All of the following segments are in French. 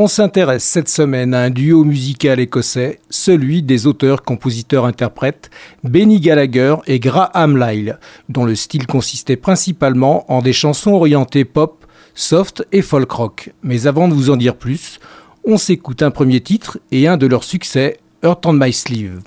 On s'intéresse cette semaine à un duo musical écossais, celui des auteurs, compositeurs, interprètes Benny Gallagher et Graham Lyle, dont le style consistait principalement en des chansons orientées pop, soft et folk rock. Mais avant de vous en dire plus, on s'écoute un premier titre et un de leurs succès, Earth on My Sleeve.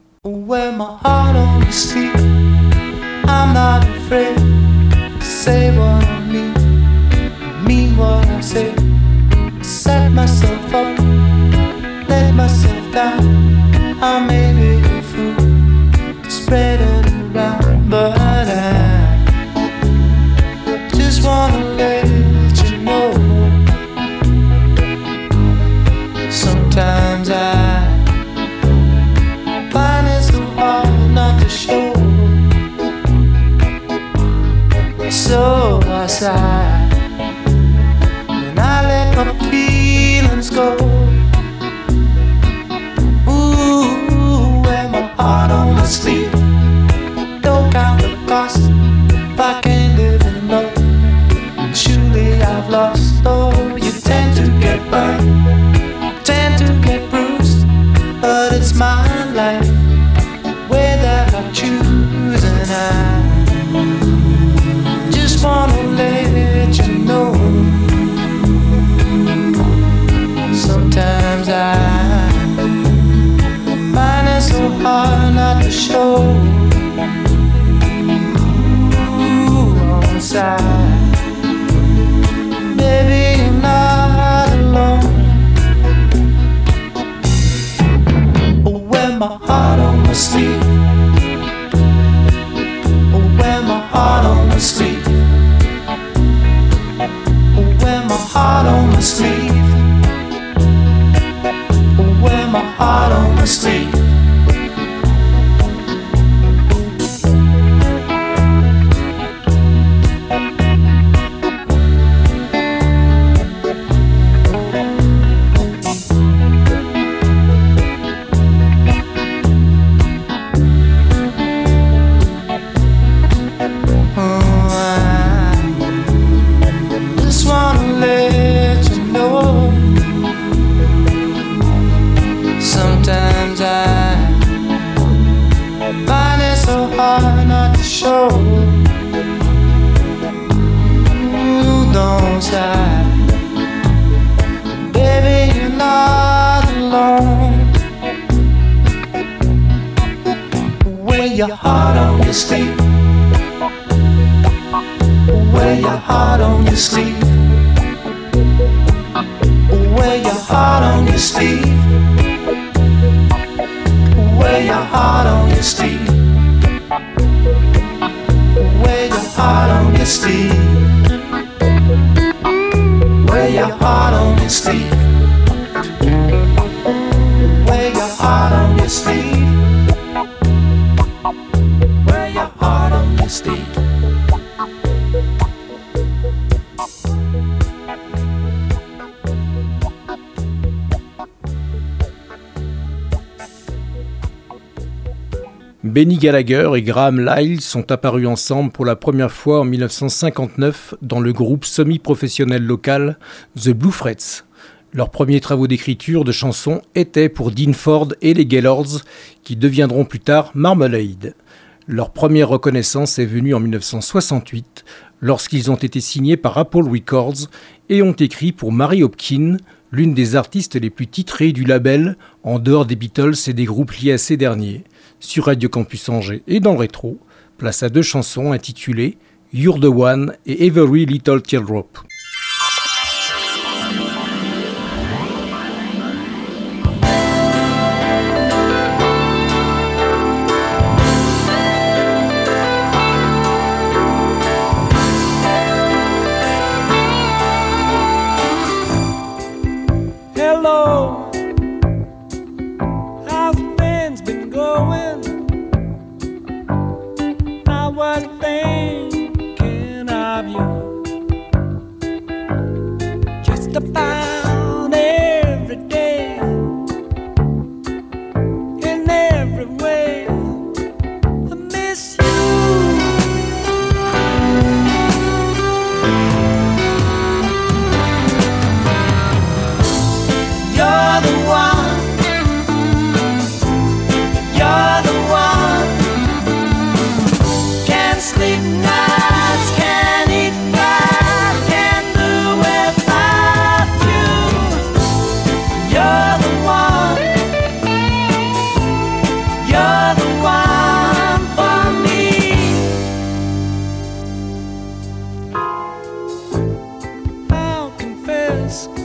Show. Ooh, on side, baby, not alone. My heart on my sleeve. Benny Gallagher et Graham Lyle sont apparus ensemble pour la première fois en 1959 dans le groupe semi-professionnel local The Blue Frets. Leurs premiers travaux d'écriture de chansons étaient pour Dean Ford et les Gaylords, qui deviendront plus tard Marmalade. Leur première reconnaissance est venue en 1968, lorsqu'ils ont été signés par Apple Records et ont écrit pour Mary Hopkins, l'une des artistes les plus titrées du label, en dehors des Beatles et des groupes liés à ces derniers sur Radio Campus Angers et dans le rétro, place à deux chansons intitulées You're the One et Every Little Teardrop. eyes.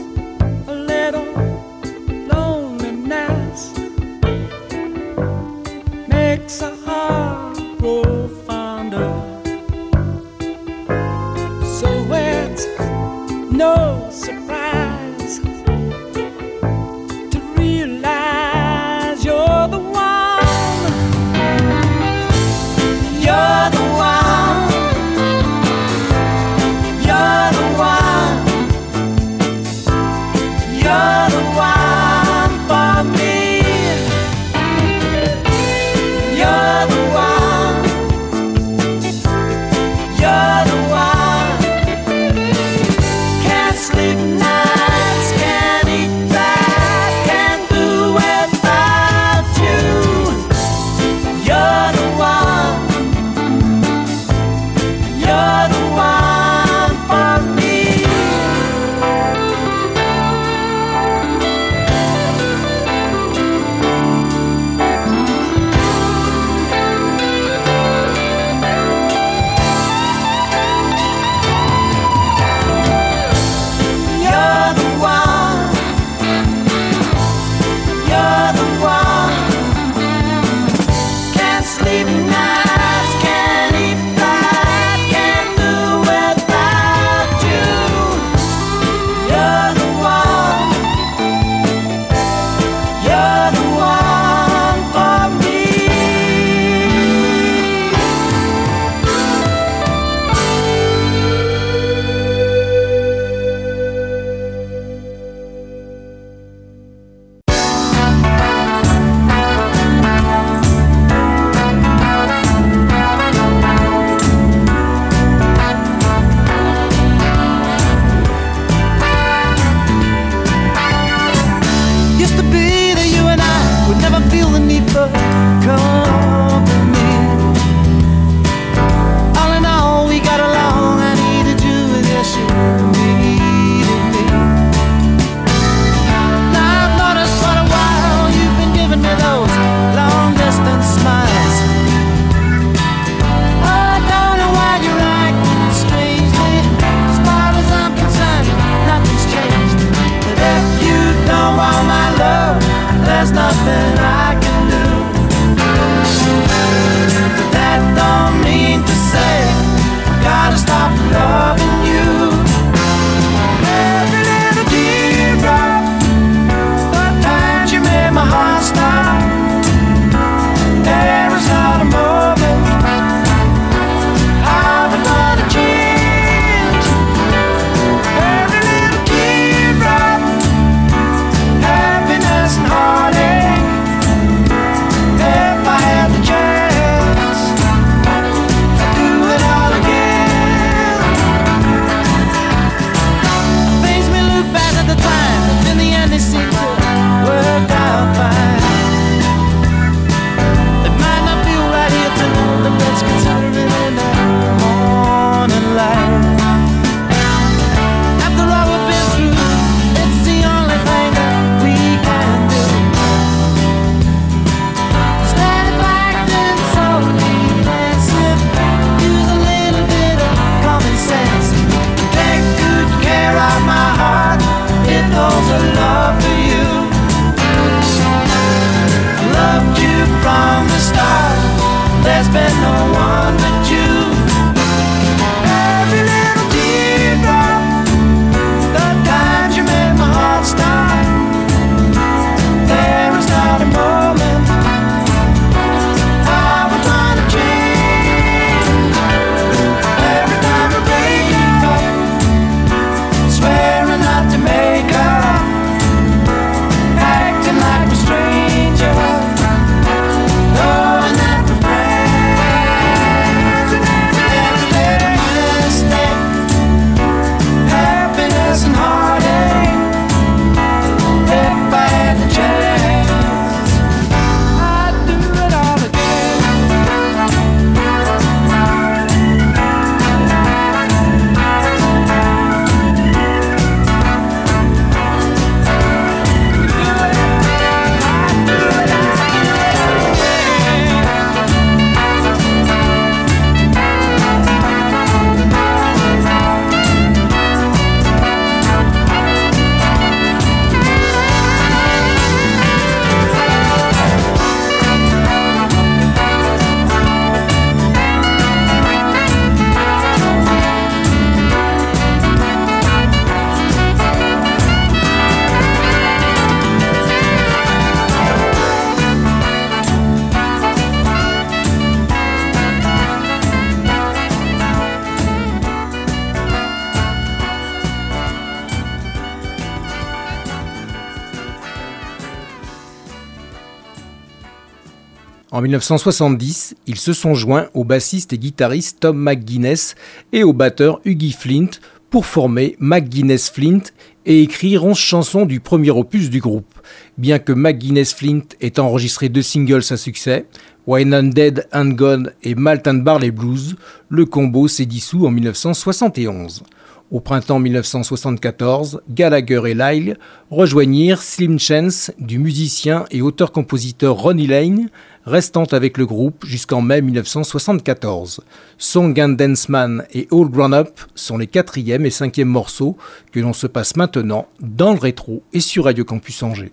En 1970, ils se sont joints au bassiste et guitariste Tom McGuinness et au batteur Huggy Flint pour former McGuinness Flint et écrire 11 chansons du premier opus du groupe. Bien que McGuinness Flint ait enregistré deux singles à succès, Wine and Dead and Gone et Malt and Barley Blues, le combo s'est dissous en 1971. Au printemps 1974, Gallagher et Lyle rejoignirent Slim Chance du musicien et auteur-compositeur Ronnie Lane, restant avec le groupe jusqu'en mai 1974. Song and Dance Man et All Grown Up sont les quatrième et cinquième morceaux que l'on se passe maintenant dans le rétro et sur Radio Campus Angers.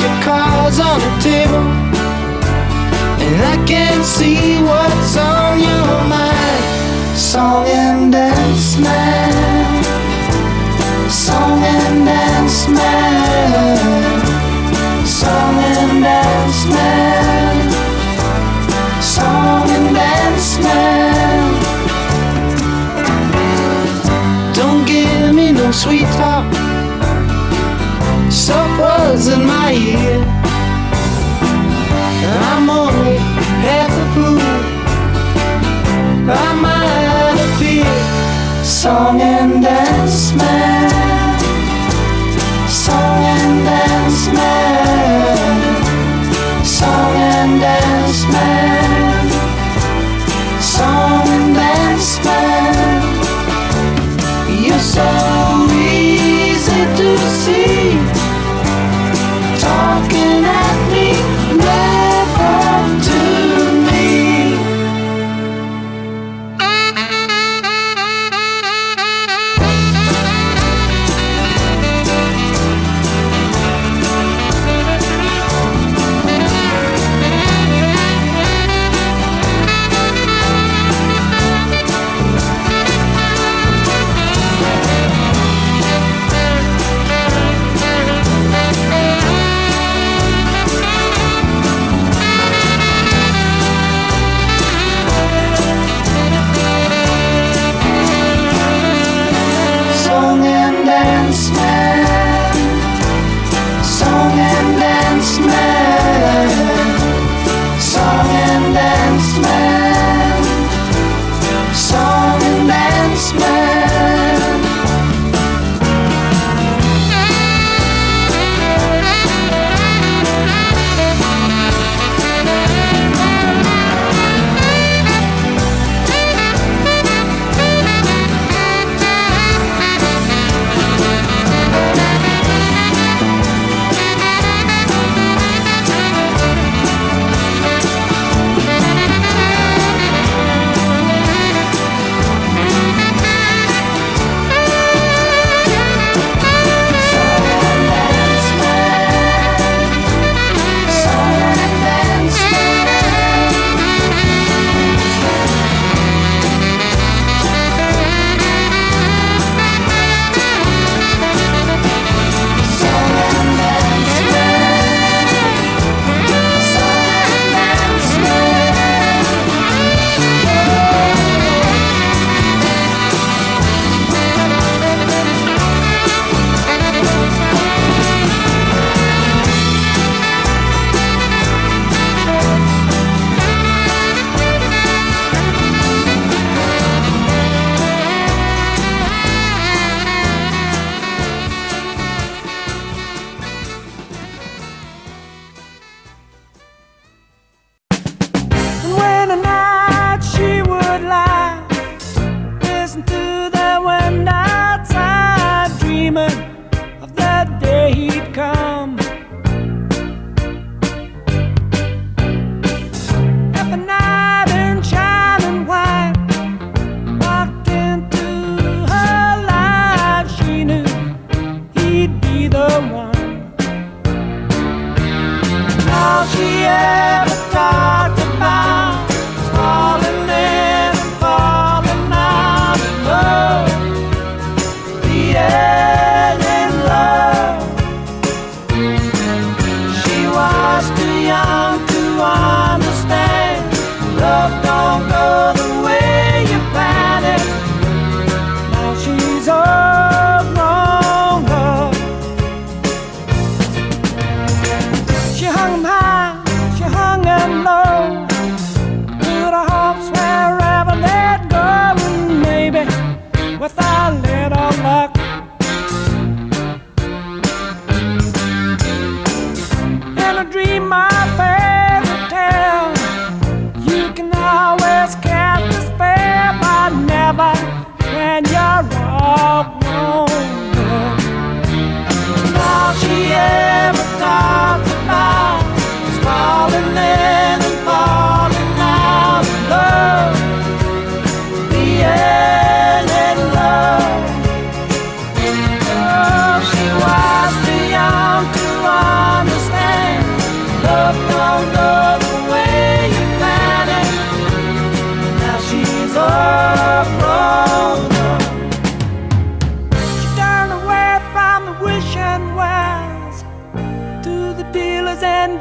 your cards on the table, and I can't see what's on your mind. Song and dance man, song and dance man, song and dance man, song and dance man. Don't give me no sweet.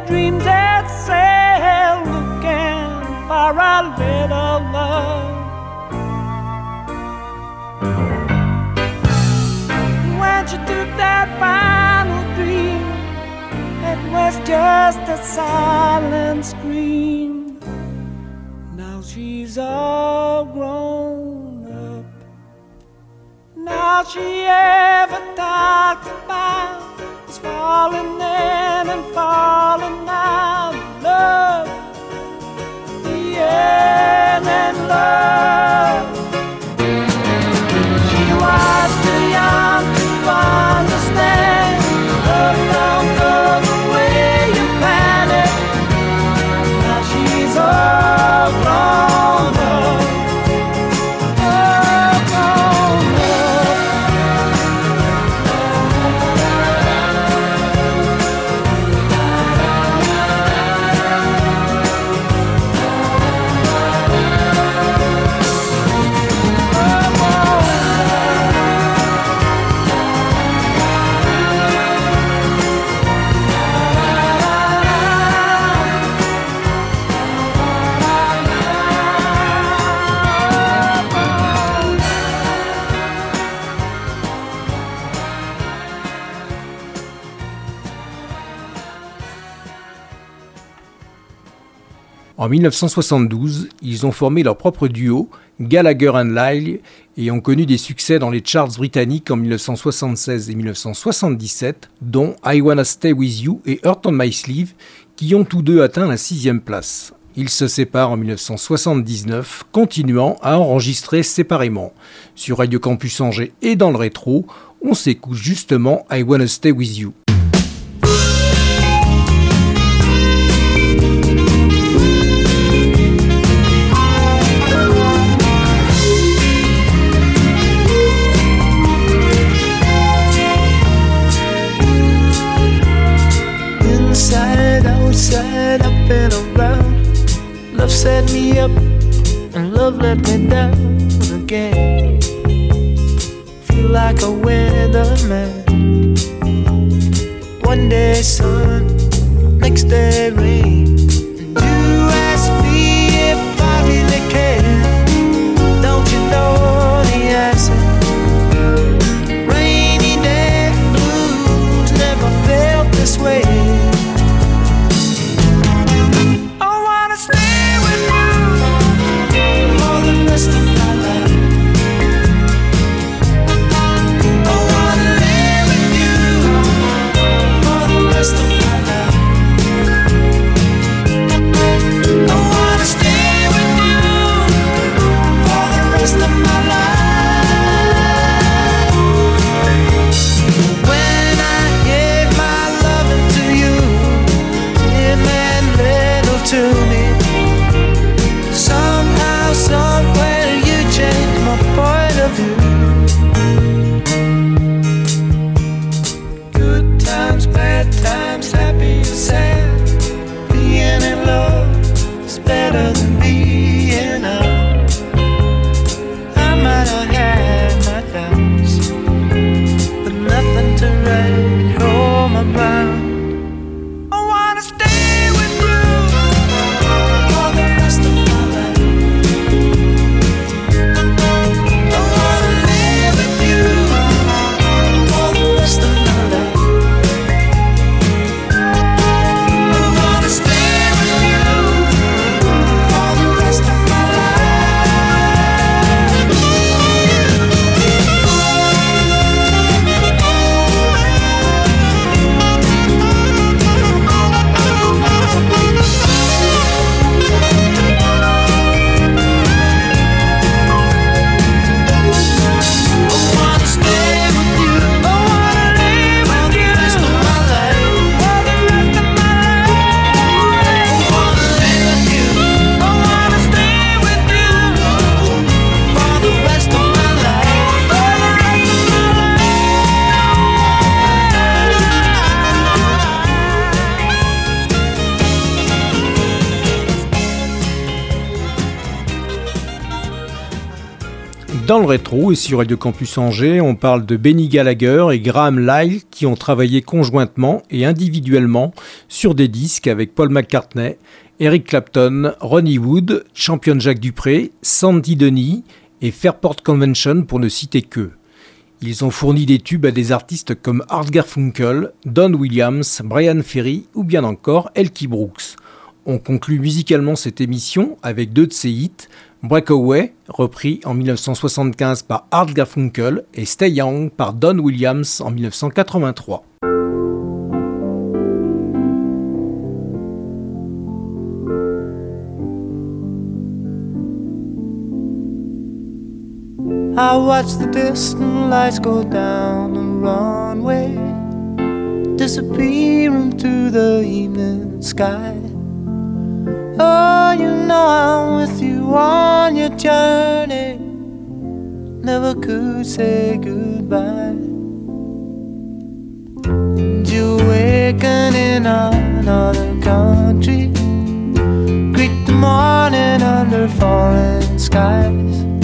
dreams that sail, looking for a little love. When she took that final dream, it was just a silent scream. Now she's all grown up. Now she ever talked about falling in and falling of love. The end and love. She was too young to understand. En 1972, ils ont formé leur propre duo, Gallagher and Lyle, et ont connu des succès dans les charts britanniques en 1976 et 1977, dont I Wanna Stay With You et Hurt on My Sleeve, qui ont tous deux atteint la sixième place. Ils se séparent en 1979, continuant à enregistrer séparément. Sur Radio Campus Angers et dans le rétro, on s'écoute justement I Wanna Stay With You. Let me down again. Feel like a weatherman. One day sun, Et sur Radio Campus Angers, on parle de Benny Gallagher et Graham Lyle qui ont travaillé conjointement et individuellement sur des disques avec Paul McCartney, Eric Clapton, Ronnie Wood, Champion Jacques Dupré, Sandy Denis et Fairport Convention pour ne citer que. Ils ont fourni des tubes à des artistes comme Art Garfunkel, Don Williams, Brian Ferry ou bien encore Elkie Brooks. On conclut musicalement cette émission avec deux de ses hits, Breakaway, repris en 1975 par Art Garfunkel, et Stay Young par Don Williams en 1983. I watch the distant lights go down the runway, disappearing through the evening sky. Oh, you know I'm with you on your journey. Never could say goodbye. And you awaken in another country. Greet the morning under foreign skies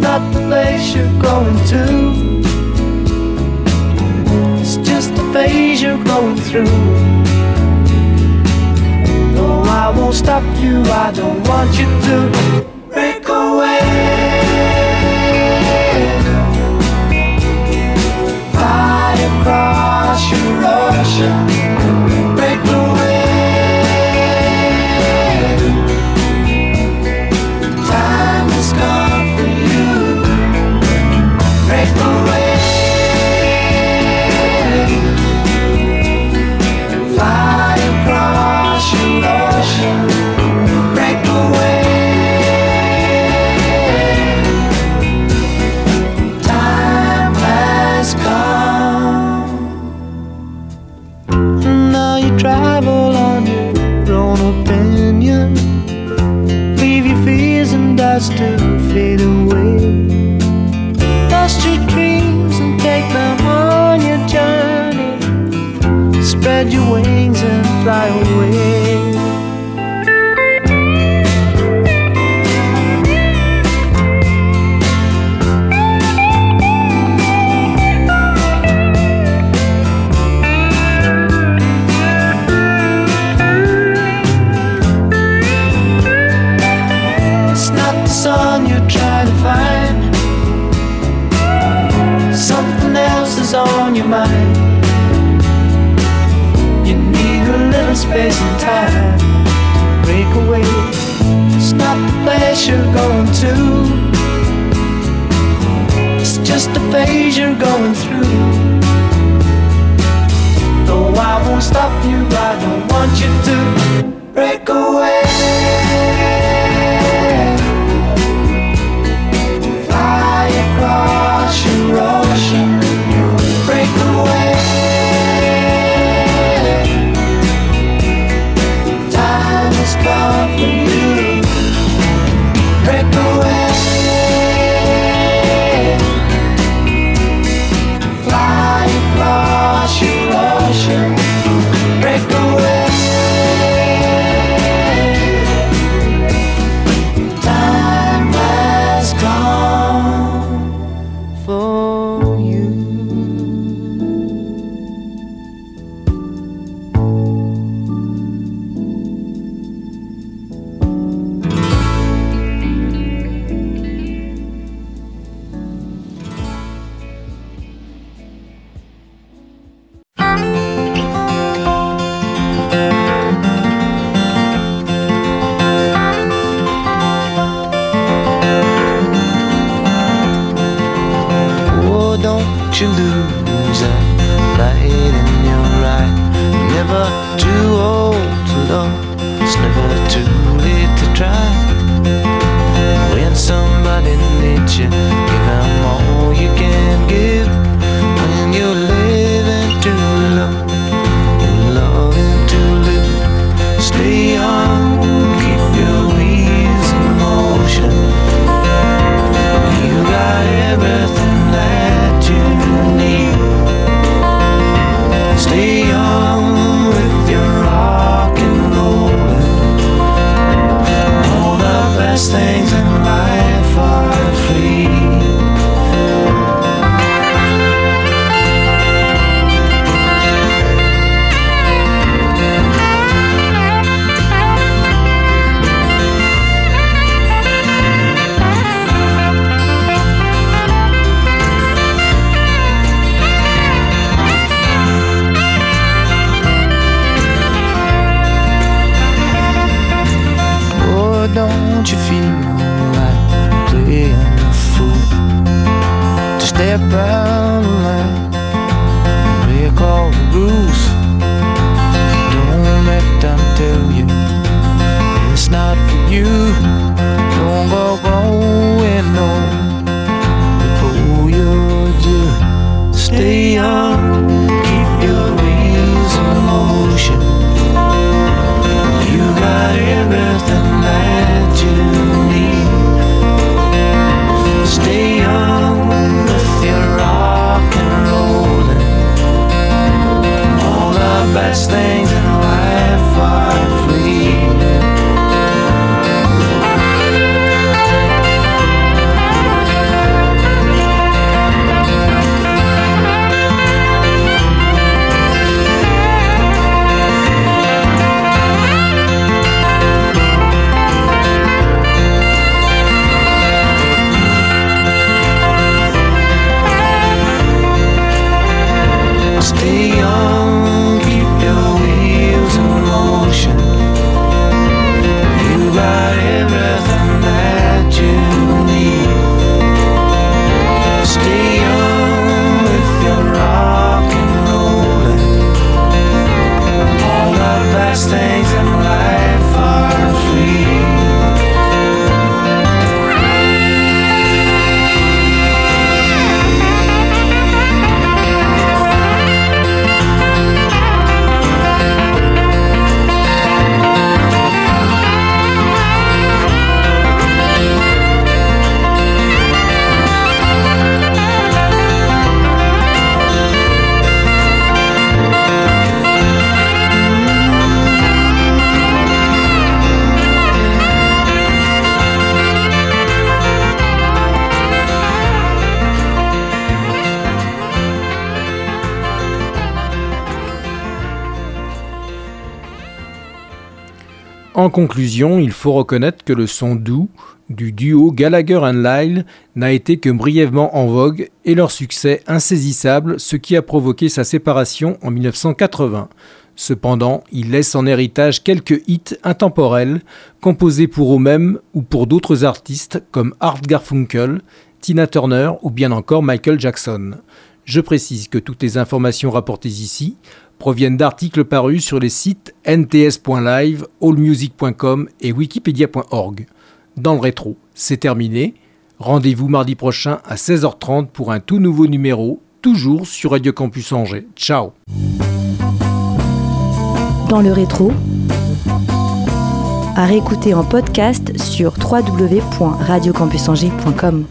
not the place you're going to. It's just the phase you're going through. No, I won't stop you. I don't want you to beyond space and time. Break away, it's not the place you're going to, it's just a phase you're going through. Though I won't stop you, I don't want you to break away. beyond En conclusion, il faut reconnaître que le son doux du duo Gallagher Lyle n'a été que brièvement en vogue et leur succès insaisissable, ce qui a provoqué sa séparation en 1980. Cependant, il laisse en héritage quelques hits intemporels, composés pour eux-mêmes ou pour d'autres artistes comme Art Garfunkel, Tina Turner ou bien encore Michael Jackson. Je précise que toutes les informations rapportées ici proviennent d'articles parus sur les sites nts.live, allmusic.com et wikipedia.org. Dans le rétro, c'est terminé. Rendez-vous mardi prochain à 16h30 pour un tout nouveau numéro, toujours sur Radio Campus Angers. Ciao Dans le rétro, à réécouter en podcast sur www.radiocampusangers.com.